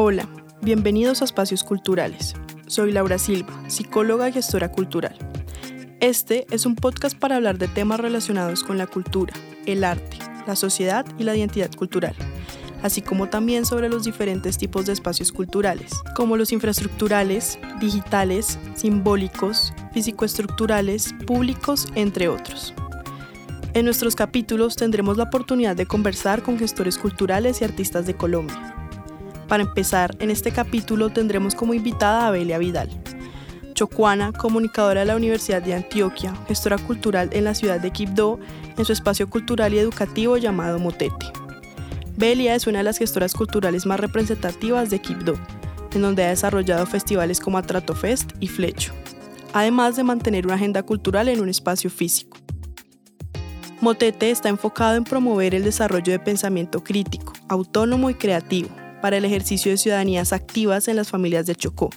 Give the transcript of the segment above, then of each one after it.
Hola, bienvenidos a Espacios Culturales. Soy Laura Silva, psicóloga y gestora cultural. Este es un podcast para hablar de temas relacionados con la cultura, el arte, la sociedad y la identidad cultural, así como también sobre los diferentes tipos de espacios culturales, como los infraestructurales, digitales, simbólicos, físicoestructurales, públicos, entre otros. En nuestros capítulos tendremos la oportunidad de conversar con gestores culturales y artistas de Colombia para empezar, en este capítulo tendremos como invitada a Belia Vidal, chocuana, comunicadora de la Universidad de Antioquia, gestora cultural en la ciudad de Quibdó, en su espacio cultural y educativo llamado Motete. Belia es una de las gestoras culturales más representativas de Quibdó, en donde ha desarrollado festivales como Atrato Fest y Flecho, además de mantener una agenda cultural en un espacio físico. Motete está enfocado en promover el desarrollo de pensamiento crítico, autónomo y creativo, para el ejercicio de ciudadanías activas en las familias de Chocó,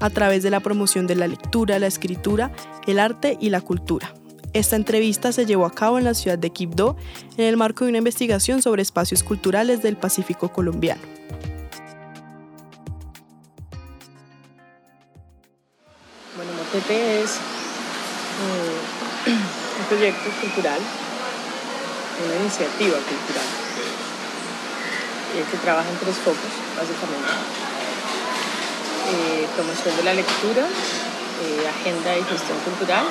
a través de la promoción de la lectura, la escritura, el arte y la cultura. Esta entrevista se llevó a cabo en la ciudad de Quibdó en el marco de una investigación sobre espacios culturales del Pacífico colombiano. Bueno, Motete es eh, un proyecto cultural, una iniciativa cultural eh, que trabaja en tres focos, básicamente. Eh, promoción de la lectura, eh, agenda y gestión cultural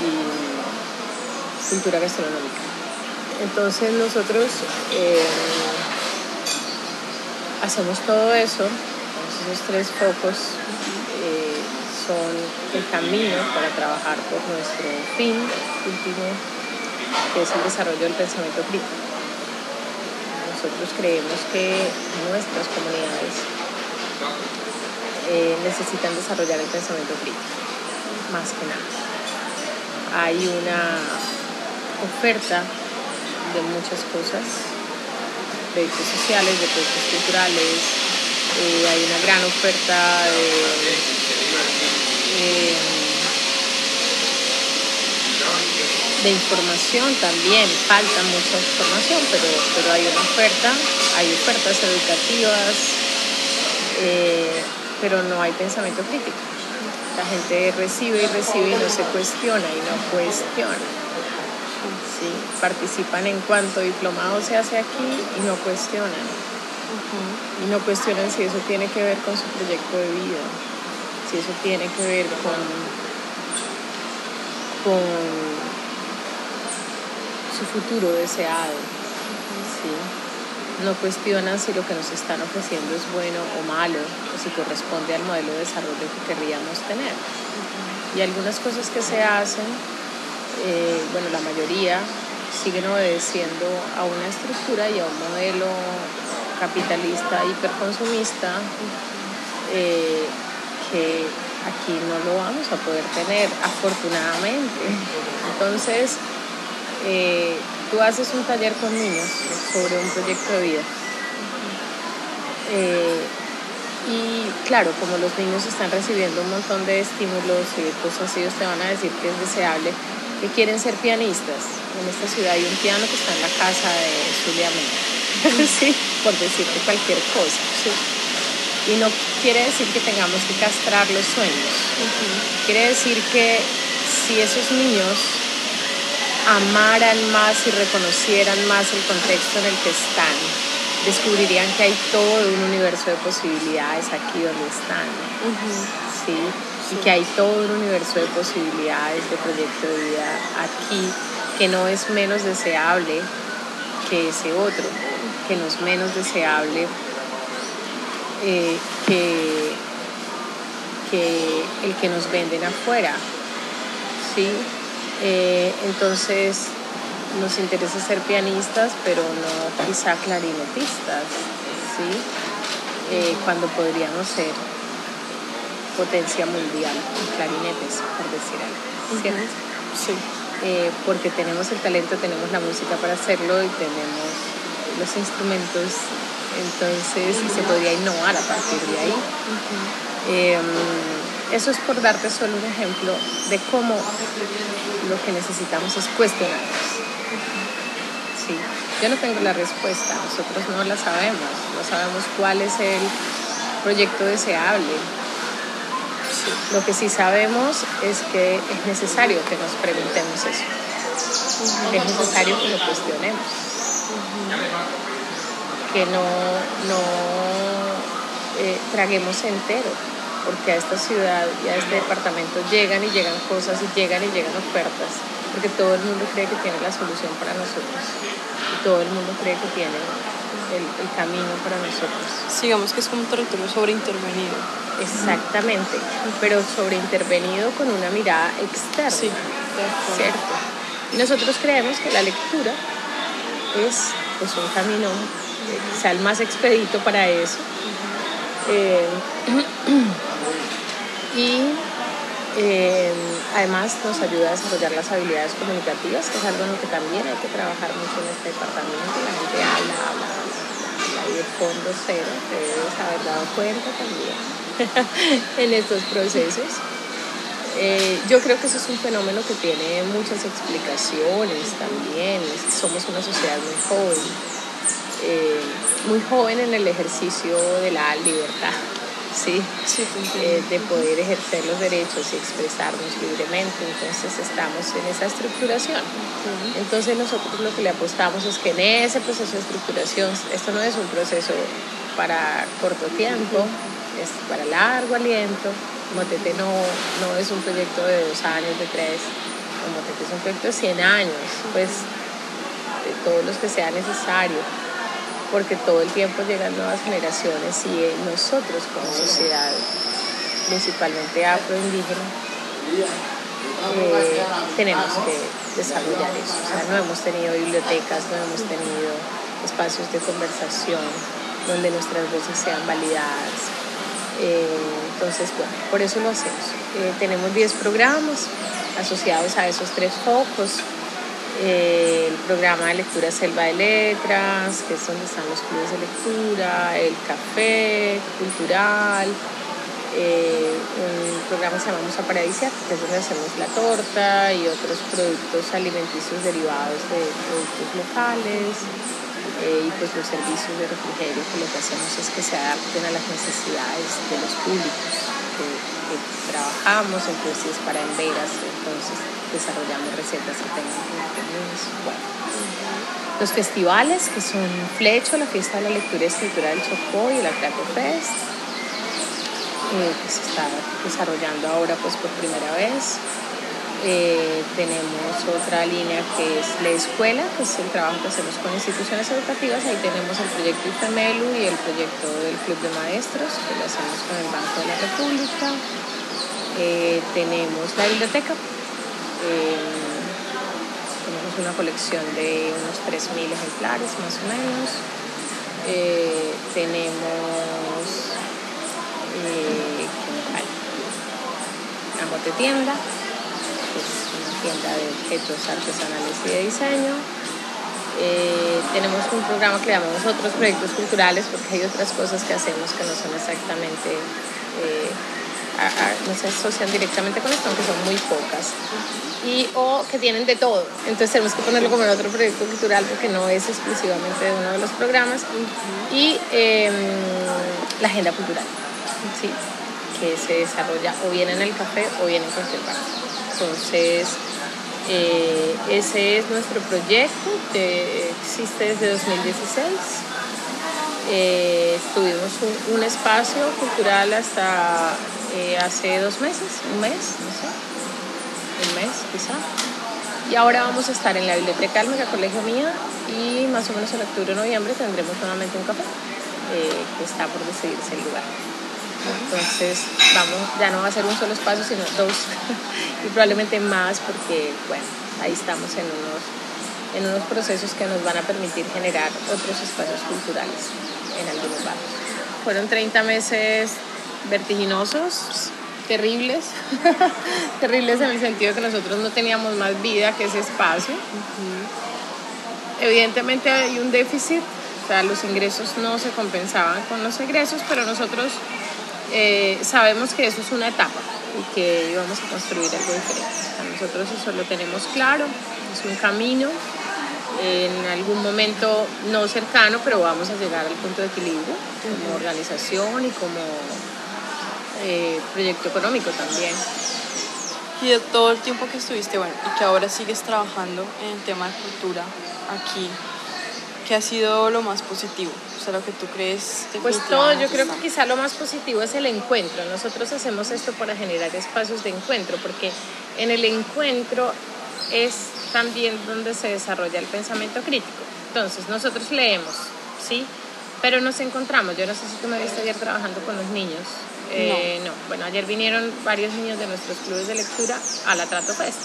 y cultura gastronómica. Entonces nosotros hacemos todo eso, esos tres focos son el camino para trabajar por nuestro fin último, que es el desarrollo del pensamiento crítico nosotros creemos que nuestras comunidades eh, necesitan desarrollar el pensamiento crítico, más que nada. Hay una oferta de muchas cosas, proyectos sociales, de proyectos culturales, eh, hay una gran oferta de de información también, falta mucha información, pero, pero hay una oferta, hay ofertas educativas, eh, pero no hay pensamiento crítico. La gente recibe y recibe y no se cuestiona y no cuestiona. ¿sí? Participan en cuanto diplomado se hace aquí y no cuestionan. Y no cuestionan si eso tiene que ver con su proyecto de vida, si eso tiene que ver con, con su futuro deseado. No cuestionan si lo que nos están ofreciendo es bueno o malo, o si corresponde al modelo de desarrollo que querríamos tener. Y algunas cosas que se hacen, eh, bueno, la mayoría siguen obedeciendo a una estructura y a un modelo capitalista hiperconsumista eh, que aquí no lo vamos a poder tener, afortunadamente. Entonces, eh, tú haces un taller con niños sobre un proyecto de vida. Eh, y claro, como los niños están recibiendo un montón de estímulos y de cosas, ellos te van a decir que es deseable, que quieren ser pianistas. En esta ciudad hay un piano que está en la casa de Zulia sí, por decirte cualquier cosa. Y no quiere decir que tengamos que castrar los sueños. Quiere decir que si esos niños amaran más y reconocieran más el contexto en el que están, descubrirían que hay todo un universo de posibilidades aquí donde están. ¿sí? Y que hay todo un universo de posibilidades de proyecto de vida aquí que no es menos deseable que ese otro, que no es menos deseable eh, que, que el que nos venden afuera. ¿sí? Eh, entonces nos interesa ser pianistas, pero no quizá clarinetistas, ¿sí? Eh, cuando podríamos ser potencia mundial en clarinetes, por decir algo, ¿cierto? Sí. Eh, porque tenemos el talento, tenemos la música para hacerlo y tenemos los instrumentos, entonces se podría innovar a partir de ahí. Eso es por darte solo un ejemplo de cómo lo que necesitamos es cuestionarnos. Yo no tengo la respuesta, nosotros no la sabemos, no sabemos cuál es el proyecto deseable. Lo que sí sabemos es que es necesario que nos preguntemos eso. Es necesario que lo cuestionemos. Que no, no eh, traguemos entero, porque a esta ciudad y a este departamento llegan y llegan cosas y llegan y llegan ofertas, porque todo el mundo cree que tiene la solución para nosotros y todo el mundo cree que tiene el, el camino para nosotros. Sigamos que es como un territorio sobreintervenido. Exactamente, pero sobreintervenido con una mirada externa. Sí, ¿cierto? Y nosotros creemos que la lectura es pues, un camino eh, quizá el más expedito para eso. Eh, y eh, además nos ayuda a desarrollar las habilidades comunicativas, que es algo en lo que también hay que trabajar mucho en este departamento. La gente habla, habla, habla, habla y de fondo cero, te debes haber dado cuenta también en estos procesos. Eh, yo creo que eso es un fenómeno que tiene muchas explicaciones también. Somos una sociedad muy joven, eh, muy joven en el ejercicio de la libertad, ¿sí? Eh, de poder ejercer los derechos y expresarnos libremente. Entonces estamos en esa estructuración. Entonces nosotros lo que le apostamos es que en ese proceso de estructuración, esto no es un proceso para corto tiempo, es para largo aliento. Motete no, no es un proyecto de dos años, de tres, Motete es un proyecto de 100 años, pues de todos los que sea necesario, porque todo el tiempo llegan nuevas generaciones y nosotros como sociedad, principalmente afroindígena, eh, tenemos que desarrollar eso. O sea, no hemos tenido bibliotecas, no hemos tenido espacios de conversación donde nuestras voces sean validadas, eh, entonces, bueno, por eso lo hacemos. Eh, tenemos 10 programas asociados a esos tres focos. Eh, el programa de lectura Selva de Letras, que es donde están los clubes de lectura, el café cultural, un programa que se llama Musa Paradisiaca, que es donde hacemos la torta y otros productos alimenticios derivados de productos locales eh, y pues los servicios de refrigerio que lo que hacemos es que se adapten a las necesidades de los públicos que, trabajamos, entonces para enveras, entonces desarrollamos recetas que tengan. Bueno. Los festivales que son Flecho, la fiesta de la lectura y escritura del Chocó y el Atraco Fest, eh, que se está desarrollando ahora pues por primera vez. Eh, tenemos otra línea que es la escuela, que es el trabajo que hacemos con instituciones educativas. Ahí tenemos el proyecto IFEMELU y el proyecto del Club de Maestros, que lo hacemos con el Banco de la República. Eh, tenemos la biblioteca. Eh, tenemos una colección de unos 3.000 ejemplares más o menos. tenemos una bote tienda tienda de objetos artesanales y de diseño. Eh, tenemos un programa que llamamos otros proyectos culturales porque hay otras cosas que hacemos que no son exactamente, no se asocian directamente con esto, aunque son muy pocas. Y, o que tienen de todo. Entonces tenemos que ponerlo como en otro proyecto cultural porque no es exclusivamente de uno de los programas. Y em, la agenda cultural, ¿sí? que se desarrolla o bien en el café o bien en cualquier Entonces, eh, ese es nuestro proyecto que existe desde 2016. Eh, tuvimos un, espacio cultural hasta eh, hace dos meses, un mes, no sé, un mes quizá. Y ahora vamos a estar en la Biblioteca del Mega Colegio Mía y más o menos en octubre o noviembre tendremos nuevamente un café que está por decidirse el lugar. Entonces, vamos, ya no va a ser un solo espacio, sino dos y probablemente más porque, bueno, ahí estamos en unos, en unos procesos que nos van a permitir generar otros espacios culturales en algunos barrios. Fueron 30 meses vertiginosos, terribles, terribles en el sentido de que nosotros no teníamos más vida que ese espacio. Evidentemente hay un déficit, o sea, los ingresos no se compensaban con los egresos, pero nosotros eh, sabemos que eso es una etapa y que íbamos a construir algo diferente. nosotros eso lo tenemos claro, es un camino. En algún momento no cercano, pero vamos a llegar al punto de equilibrio como organización y como eh, proyecto económico también. Y de todo el tiempo que estuviste, bueno, y que ahora sigues trabajando en el tema de cultura aquí, ¿qué ha sido lo más positivo? O sea, lo que tú crees. Pues todo, yo creo que quizá lo más positivo es el encuentro. Nosotros hacemos esto para generar espacios de encuentro, porque en el encuentro es también donde se desarrolla el pensamiento crítico. Entonces, nosotros leemos, ¿sí? Pero nos encontramos. Yo no sé si tú me viste ayer trabajando con los niños. Eh, no. Bueno, ayer vinieron varios niños de nuestros clubes de lectura a la Trato Fest.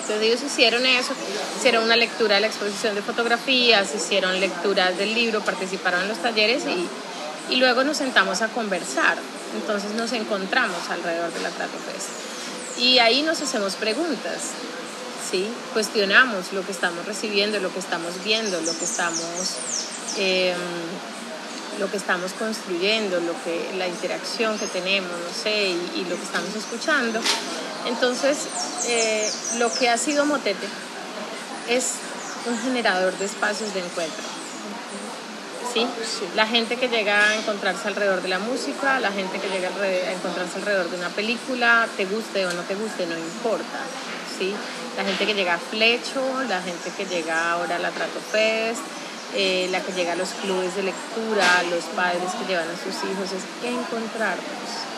Entonces ellos hicieron eso, hicieron una lectura de la exposición de fotografías, hicieron lecturas del libro, participaron en los talleres y, y luego nos sentamos a conversar. Entonces nos encontramos alrededor de la Trato Fest. Y ahí nos hacemos preguntas. ¿sí? Cuestionamos lo que estamos recibiendo, lo que estamos viendo, lo que estamos, em, lo que estamos construyendo, lo que, la interacción que tenemos, no sé, y, lo que estamos escuchando. Entonces, eh, lo que ha sido Motete es un generador de espacios de encuentro. ¿Sí? La gente que llega a encontrarse alrededor de la música, la gente que llega a encontrarse alrededor de una película, te guste o no te guste, no importa. ¿sí? la gente que llega a Flecho, la gente que llega ahora a la Trato Fest, eh, la que llega a los clubes de lectura, los padres que llevan a sus hijos, es encontrarnos.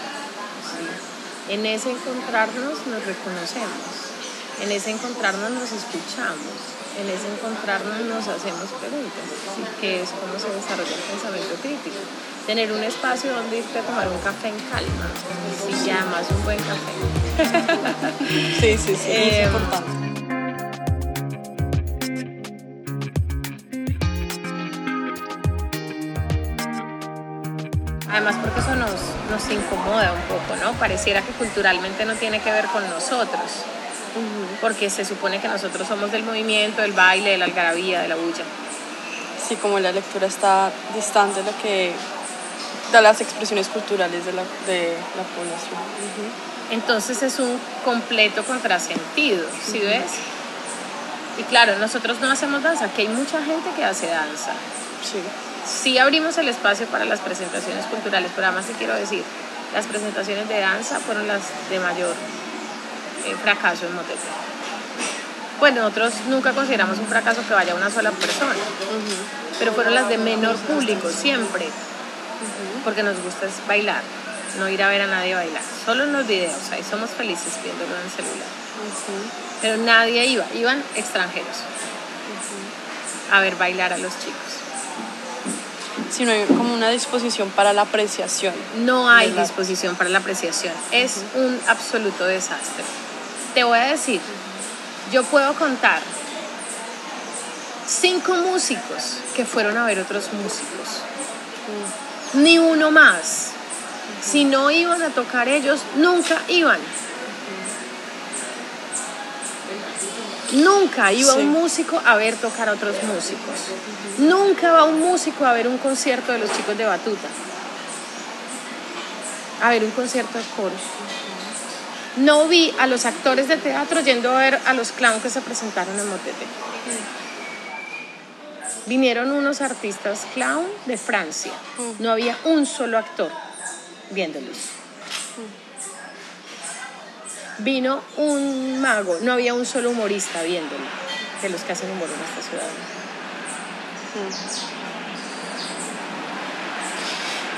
En ese encontrarnos nos reconocemos, en ese encontrarnos nos escuchamos, en ese encontrarnos nos hacemos preguntas, que es cómo se desarrolla el pensamiento crítico. Tener un espacio donde irte a tomar un café en calma, y además un buen café sí, sí, sí, es em, importante. Además porque eso nos, nos incomoda un poco, ¿no? Pareciera que culturalmente no tiene que ver con nosotros, porque se supone que nosotros somos del movimiento, del baile, de la algarabía, de la bulla. Sí, como la lectura está distante de lo que da las expresiones culturales de la, de la población. Entonces es un completo contrasentido, ¿sí ves? Y claro, nosotros no hacemos danza, que hay mucha gente que hace danza. Sí. Sí abrimos el espacio para las presentaciones culturales, pero además te quiero decir, las presentaciones de danza fueron las de mayor eh, fracaso en Motete. Pues nosotros nunca consideramos un fracaso que vaya una sola persona, pero fueron las de menor público siempre, porque nos gusta bailar no ir a ver a nadie bailar, solo en los videos, ahí somos felices viéndolo en el celular. Pero nadie iba, iban extranjeros a ver bailar a los chicos. Si no hay como una disposición para la apreciación. No hay disposición para la apreciación, es un absoluto desastre. Te voy a decir, yo puedo contar cinco músicos que fueron a ver otros músicos, ni uno más. Si no iban a tocar ellos, nunca iban. Nunca iba un músico a ver tocar a otros músicos. Nunca va un músico a ver un concierto de los chicos de batuta. A ver un concierto de coro. No vi a los actores de teatro yendo a ver a los clowns que se presentaron en Motete. Vinieron unos artistas clown de Francia. No había un solo actor viéndolos. Vino un mago, no había un solo humorista viéndolo, de los que hacen humor en esta ciudad.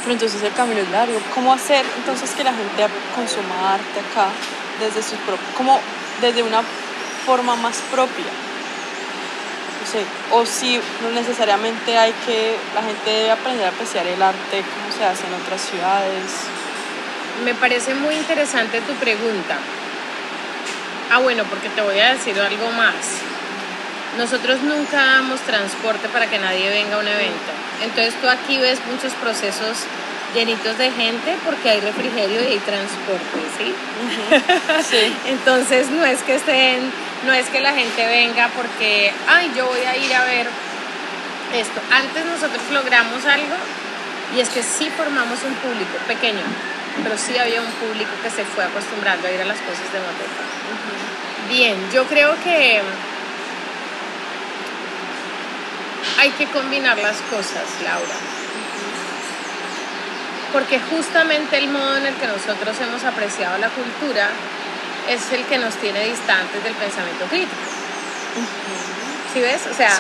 Pero entonces el camino es largo. ¿Cómo hacer entonces que la gente consuma arte acá desde sus como desde una forma más propia? o si no necesariamente hay que, la gente debe aprender a apreciar el arte como se hace en otras ciudades. Me parece muy interesante tu pregunta. Ah, bueno, porque te voy a decir algo más. Nosotros nunca damos transporte para que nadie venga a un evento. Entonces tú aquí ves muchos procesos llenitos de gente porque hay refrigerio y hay transporte, ¿sí? sí. Entonces no es que estén no es que la gente venga porque, ay, yo voy a ir a ver esto. Antes nosotros logramos algo y es que sí formamos un público pequeño, pero sí había un público que se fue acostumbrando a ir a las cosas de Moteta. Bien, yo creo que hay que combinar las cosas, Laura. Porque justamente el modo en el que nosotros hemos apreciado la cultura es el que nos tiene distantes del pensamiento crítico. ¿Sí ves? O sea,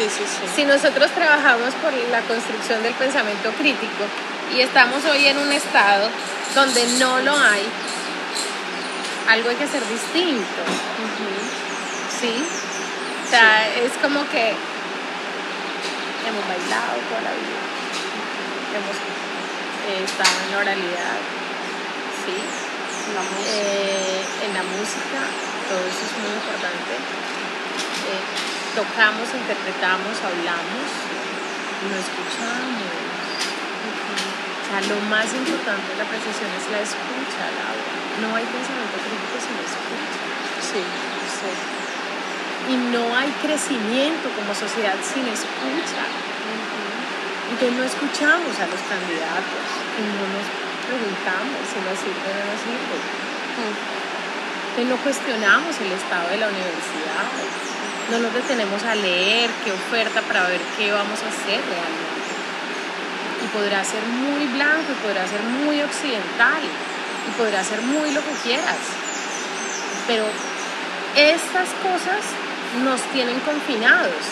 si nosotros trabajamos por la construcción del pensamiento crítico y estamos hoy en un estado donde no lo hay, algo hay que hacer distinto. ¿Sí? O sea, es como que hemos bailado toda la vida, hemos eh, estado en la oralidad, ¿sí? Eh, en la música, todo eso es muy importante. Eh, tocamos, interpretamos, hablamos, no escuchamos. Sea, lo más importante de la precisión es la escucha, Laura. No hay pensamiento crítico sin escucha. Sí, sí y no hay crecimiento como sociedad sin escucha. Entonces no escuchamos a los candidatos y no nos preguntamos si nos sirve o no nos sirve. Entonces no cuestionamos el estado de la universidad, no nos detenemos a leer qué oferta para ver qué vamos a hacer realmente. Podrá ser muy blanco y podrá ser muy occidental y podrá ser muy lo que quieras. Pero estas cosas nos tienen confinados.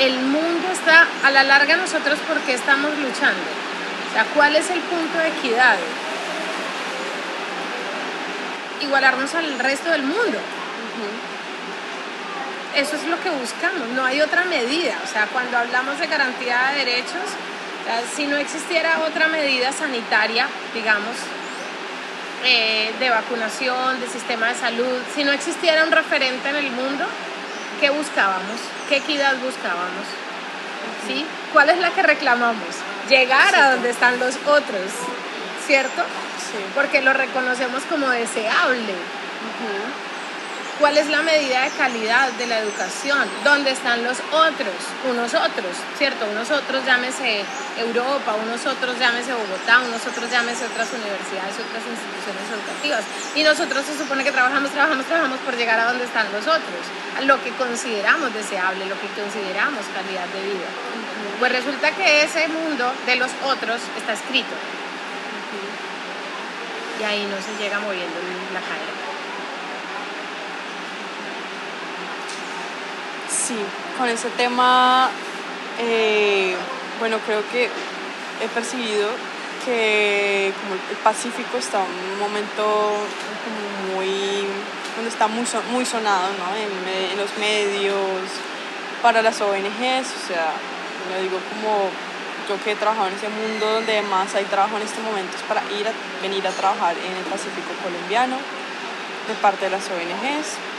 El mundo está, a la larga nosotros, ¿por qué estamos luchando? O sea, ¿cuál es el punto de equidad? Igualarnos al resto del mundo. Eso es lo que buscamos, no hay otra medida. O sea, cuando hablamos de garantía de derechos, si no existiera otra medida sanitaria, digamos, eh, de vacunación, de sistema de salud, si no existiera un referente en el mundo, ¿qué buscábamos? ¿Qué equidad buscábamos? ¿Sí? ¿Cuál es la que reclamamos? Llegar a donde están los otros, ¿cierto? Sí. Porque lo reconocemos como deseable. ¿Cuál es la medida de calidad de la educación? ¿Dónde están los otros? Unos otros, ¿cierto? Unos otros llámese Europa, unos otros llámese Bogotá, unos otros llámese otras universidades, otras instituciones educativas. Y nosotros se supone que trabajamos, trabajamos, trabajamos por llegar a donde están los otros, a lo que consideramos deseable, lo que consideramos calidad de vida. Pues resulta que ese mundo de los otros está escrito. Y ahí no se llega moviendo la cadera. Sí, con ese tema, eh, bueno, creo que he percibido que como el Pacífico está en un momento muy, donde está muy, muy sonado ¿no? en, los medios, para las ONGs, o sea, lo digo como yo que he trabajado en ese mundo donde más hay trabajo en este momento es para ir a, venir a trabajar en el Pacífico colombiano de parte de las ONGs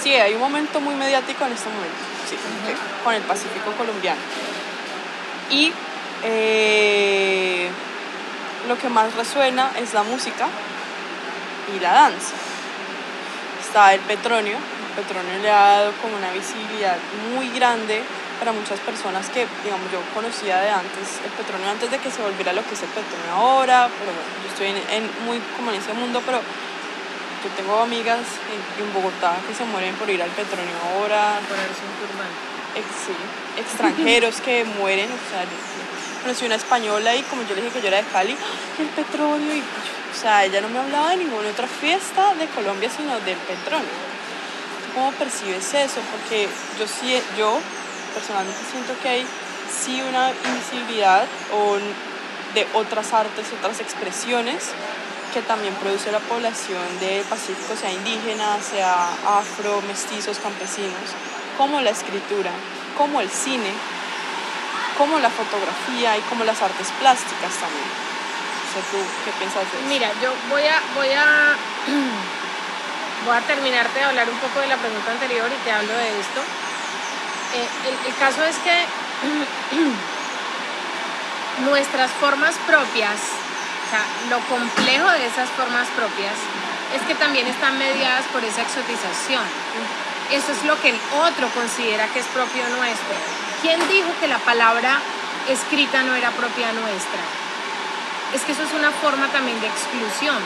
sí, hay un momento muy mediático en este momento, sí, con el Pacífico colombiano. Y eh, lo que más resuena es la música y la danza. Está el petróleo, el petróleo le ha dado como una visibilidad muy grande para muchas personas que, digamos, yo conocía de antes el petróleo antes de que se volviera lo que es el petróleo ahora, pero bueno, yo estoy en, muy como en ese mundo, pero yo tengo amigas en, Bogotá que se mueren por ir al petróleo ahora. Ponerse un turbante. sí, extranjeros que mueren, o sea, conocí una española y como yo le dije que yo era de Cali, el petróleo, y, o sea, ella no me hablaba de ninguna otra fiesta de Colombia sino del petróleo. ¿Cómo percibes eso? Porque yo sí, yo personalmente siento que hay sí una invisibilidad o de otras artes, otras expresiones que también produce la población del Pacífico, sea indígena, sea afro, mestizos, campesinos, como la escritura, como el cine, como la fotografía y como las artes plásticas también. ¿tú qué piensas de eso? Mira, yo voy a, voy a, voy a terminarte de hablar un poco de la pregunta anterior y te hablo de esto. Eh, el caso es que nuestras formas propias lo complejo de esas formas propias es que también están mediadas por esa exotización. Eso es lo que el otro considera que es propio nuestro. ¿Quién dijo que la palabra escrita no era propia nuestra? Es que eso es una forma también de exclusión.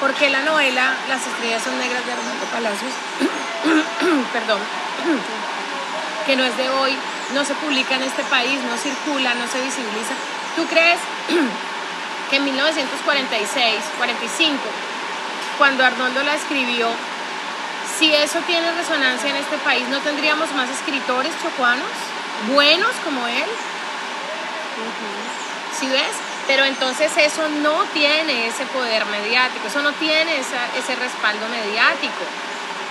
Porque la novela Las estrellas son negras de Armando Palacios, perdón, que no es de hoy, no se publica en este país, no circula, no se visibiliza. ¿Tú crees que en 1946, 45, cuando Arnoldo la escribió, si eso tiene resonancia en este país, ¿no tendríamos más escritores chocuanos buenos como él? ¿Sí ves? Pero entonces eso no tiene ese poder mediático, eso no tiene ese respaldo mediático.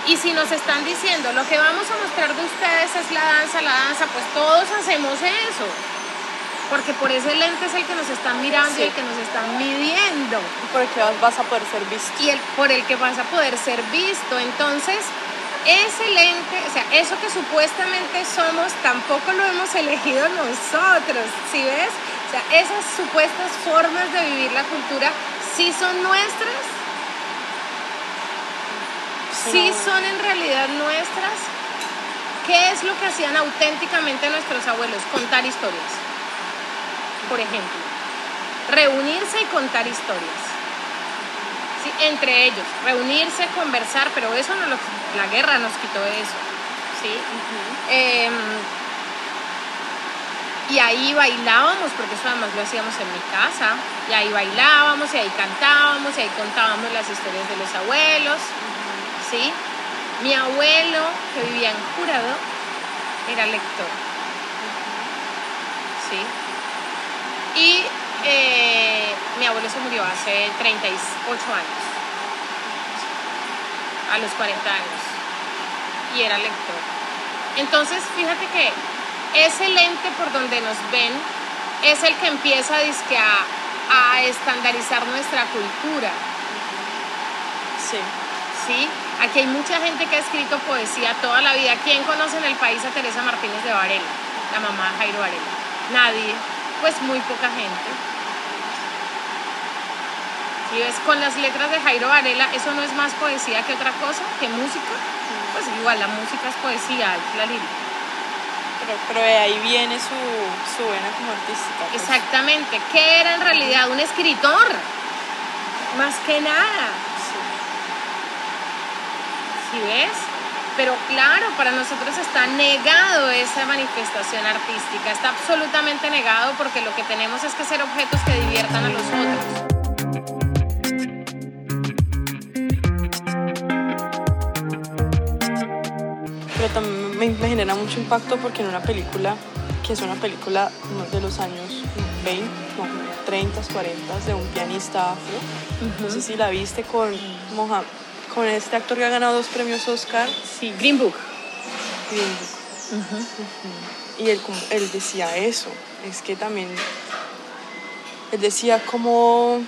Y si nos están diciendo lo que vamos a mostrar de ustedes es la danza, la danza, pues todos hacemos eso. Porque por ese lente es el que nos están mirando y el que nos están midiendo. Y por el que vas a poder ser visto. Y el, por el que vas a poder ser visto. Entonces, ese lente, o sea, eso que supuestamente somos, tampoco lo hemos elegido nosotros, ¿sí ves? O sea, esas supuestas formas de vivir la cultura sí son nuestras, sí son en realidad nuestras. ¿Qué es lo que hacían auténticamente nuestros abuelos? Contar historias. Por ejemplo, reunirse y contar historias entre ellos, reunirse, conversar, pero eso no lo, la guerra nos quitó eso, ¿sí? Em, y ahí bailábamos, porque eso además lo hacíamos en mi casa, y ahí bailábamos, y ahí cantábamos, y ahí contábamos las historias de los abuelos, ¿sí? Mi abuelo, que vivía en Jurado, era lector, ¿sí? Y eh, mi abuelo se murió hace 38 años, a los 40 años, y era lector. Entonces, fíjate que ese lente por donde nos ven es el que empieza a, a estandarizar nuestra cultura. Sí. ¿Sí? Aquí hay mucha gente que ha escrito poesía toda la vida. ¿Quién conoce en el país a Teresa Martínez de Varela? La mamá de Jairo Varela. Nadie. Pues muy poca gente. Y ves, con las letras de Jairo Varela, ¿eso no es más poesía que otra cosa, que música? Pues igual, la música es poesía, es la lírica. Pero, de ahí viene su, su vena como artística. Pues. Exactamente. ¿Qué era en realidad? Un escritor. Más que nada. Sí. ves? Pero claro, para nosotros está negado esa manifestación artística, está absolutamente negado porque lo que tenemos es que ser objetos que diviertan a los otros. también me, genera mucho impacto porque en una película, que es una película de los años 20, no, 30, 40, de un pianista afro, no sé si la viste con, con este actor que ha ganado dos premios Oscar. Sí, Green Book. Green Book. Y él, él decía eso, es que también, él decía como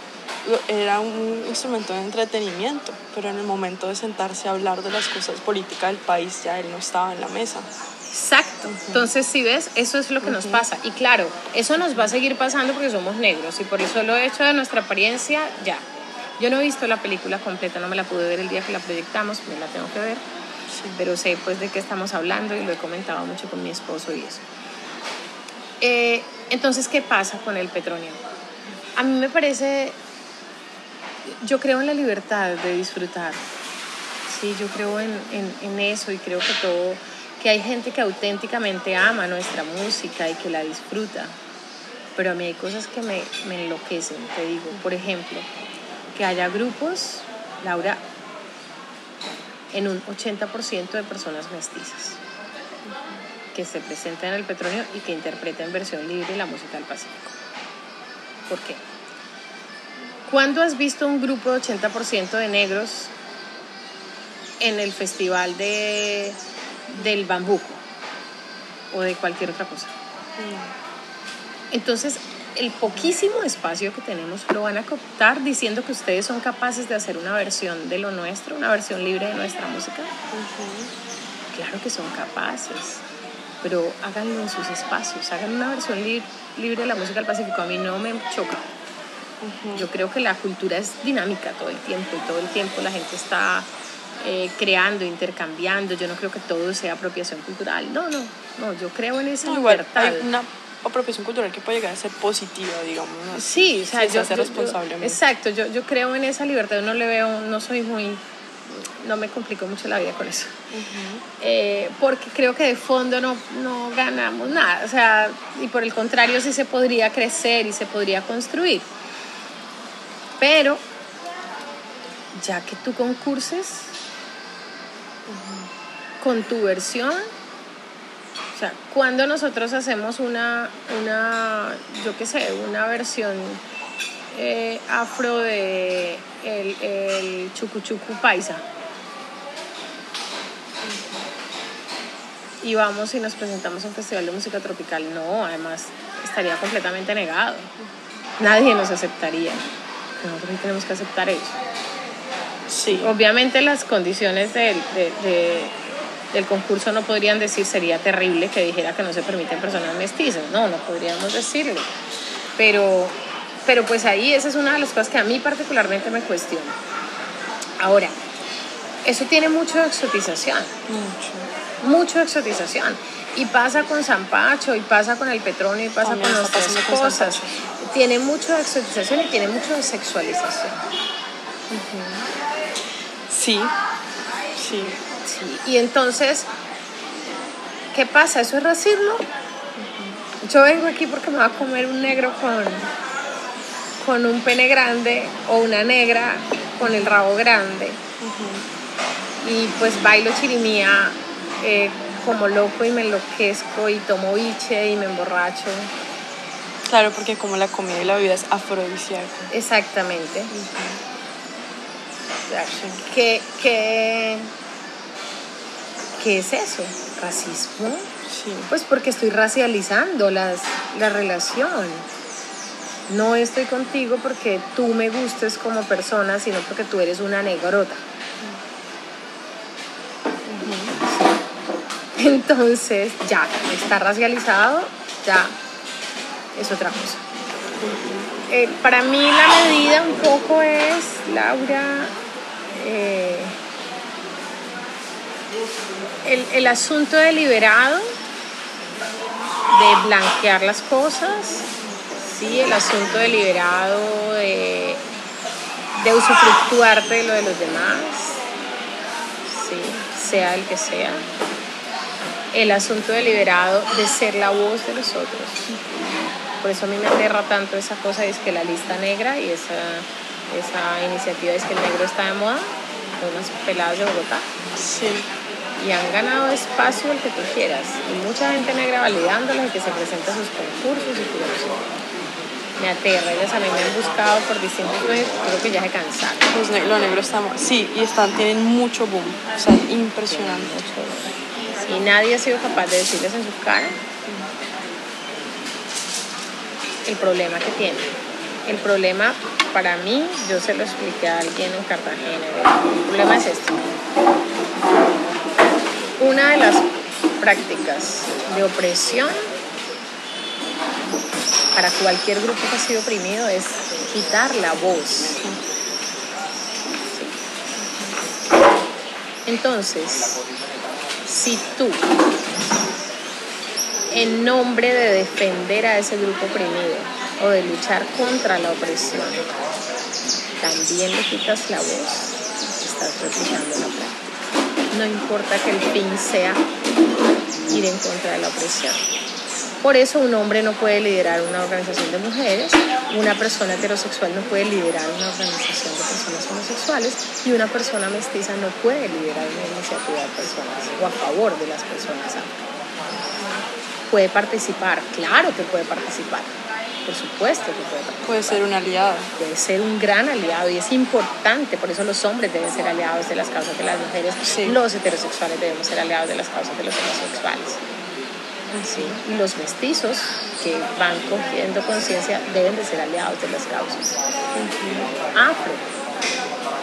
era un instrumento de entretenimiento, pero en el momento de sentarse a hablar de las cosas políticas del país ya él no estaba en la mesa. Exacto. Entonces, si ves, eso es lo que nos pasa. Y claro, eso nos va a seguir pasando porque somos negros y por eso lo he hecho de nuestra apariencia ya. Yo no he visto la película completa, no me la pude ver el día que la proyectamos, me la tengo que ver. Pero sé pues de qué estamos hablando y lo he comentado mucho con mi esposo y eso. Eh, entonces, ¿qué pasa con el petróleo? A mí me parece yo creo en la libertad de disfrutar. Sí, yo creo en, en, eso y creo que todo, que hay gente que auténticamente ama nuestra música y que la disfruta. Pero a mí hay cosas que me, me enloquecen, te digo. Por ejemplo, que haya grupos, Laura, en un 80% de personas mestizas que se presenten en el petróleo y que interpreten versión libre la música del Pacífico. ¿Por qué? ¿Cuándo has visto un grupo de 80% de negros en el festival de, del bambuco o de cualquier otra cosa? Entonces, el poquísimo espacio que tenemos lo van a cooptar diciendo que ustedes son capaces de hacer una versión de lo nuestro, una versión libre de nuestra música. Claro que son capaces, pero háganlo en sus espacios, hagan una versión libre de la música del Pacífico. A mí no me choca yo creo que la cultura es dinámica todo el tiempo y todo el tiempo la gente está eh, creando, intercambiando. Yo no creo que todo sea apropiación cultural. No, no, no, yo creo en esa libertad. Hay una apropiación cultural que puede llegar a ser positiva, digamos. Sí, o sea, yo, se responsable. exacto, yo, yo creo en esa libertad. No le veo, no soy muy no me complico mucho la vida con eso. Eh, porque creo que de fondo no, no ganamos nada. O sea, y por el contrario, sí se podría crecer y se podría construir. Pero, ya que tú concurses con tu versión, o sea, cuando nosotros hacemos una, una yo qué sé, una versión eh, afro de el, el chucuchucu paisa. Y vamos y nos presentamos a un festival de música tropical. No, además estaría completamente negado. Nadie nos aceptaría. Nosotros tenemos que aceptar eso. Sí. Obviamente las condiciones del, del concurso no podrían decir sería terrible que dijera que no se permiten personas mestizas. No, no podríamos decirlo. Pero pero pues ahí esa es una de las cosas que a mí particularmente me cuestiona. Ahora, eso tiene mucho de exotización. Mucho. Mucho de exotización. Y pasa con Zampacho, y pasa con el Petronio, y pasa con otras cosas. Tiene mucho de exotización y tiene mucho de sexualización. Sí, sí. Sí. Y entonces, ¿qué pasa? ¿Eso es racismo? Yo vengo aquí porque me va a comer un negro con con un pene grande o una negra con el rabo grande. Y pues bailo chirimía eh, como loco y me enloquezco y tomo biche y me emborracho. Claro, porque como la comida y la vida es afrodisíaca. Exactamente. ¿Qué, qué, qué es eso? ¿Racismo? Sí. Pues porque estoy racializando las, la relación no estoy contigo porque tú me gustes como persona, sino porque tú eres una negrota. Entonces, ya, está racializado, ya es otra cosa. Eh, para mí la medida un poco es, Laura, eh, el, el asunto deliberado de blanquear las cosas, ¿sí? el asunto deliberado de, de usufructuarte de lo de los demás, ¿sí? sea el que sea. El asunto deliberado de ser la voz de los otros. Por eso a mí me aterra tanto esa cosa, es que la lista negra y esa, esa iniciativa es que el negro está de moda, unas peladas de Bogotá. Sí y han ganado espacio el que tú quieras. Y mucha gente negra validándolas y que se presenta a sus concursos y todo me aterra. Ellas a mí me han buscado por distintos medios, creo que ya se cansaron. Los ne lo negro está, sí, y están, tienen mucho boom, o sea, impresionante. Y nadie ha sido capaz de decirles en su cara el problema que tienen. El problema, para mí, yo se lo expliqué a alguien en Cartagena. El problema es esto. Una de las prácticas de opresión para cualquier grupo que ha sido oprimido es quitar la voz. Entonces, si tú, en nombre de defender a ese grupo oprimido o de luchar contra la opresión, también le quitas la voz, estás replicando la práctica. No importa que el fin sea ir en contra de la opresión. Por eso un hombre no puede liderar una organización de mujeres, una persona heterosexual no puede liderar una organización de personas homosexuales y una persona mestiza no puede liderar una iniciativa de personas o a favor de las personas Puede participar, claro que puede participar, por supuesto que puede participar. Puede ser un aliado. Puede ser un gran aliado y es importante, por eso los hombres deben ser aliados de las causas de las mujeres, los heterosexuales debemos ser aliados de las causas de los homosexuales. Y los mestizos que van cogiendo conciencia deben de ser aliados de las causas. Afro.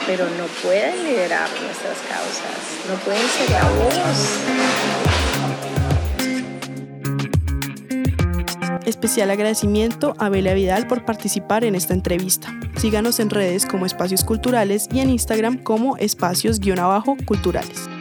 Pero no pueden liderar nuestras causas, no pueden ser la voz. Especial agradecimiento a Belia Vidal por participar en esta entrevista. Síganos en redes como Espacios Culturales y en Instagram como espacios-culturales.